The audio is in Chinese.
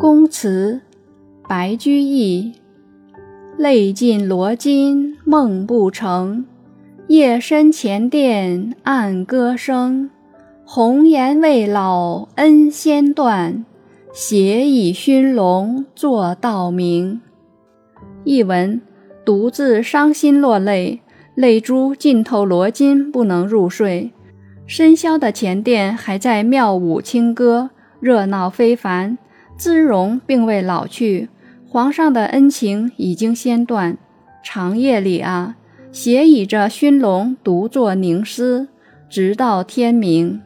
宫词，白居易。泪尽罗巾梦不成，夜深前殿暗歌声。红颜未老恩先断，斜倚熏笼坐道明。译文：独自伤心落泪，泪珠浸透罗巾，不能入睡。深宵的前殿还在妙舞轻歌，热闹非凡，姿容并未老去。皇上的恩情已经先断，长夜里啊，斜倚着熏笼，独坐凝思，直到天明。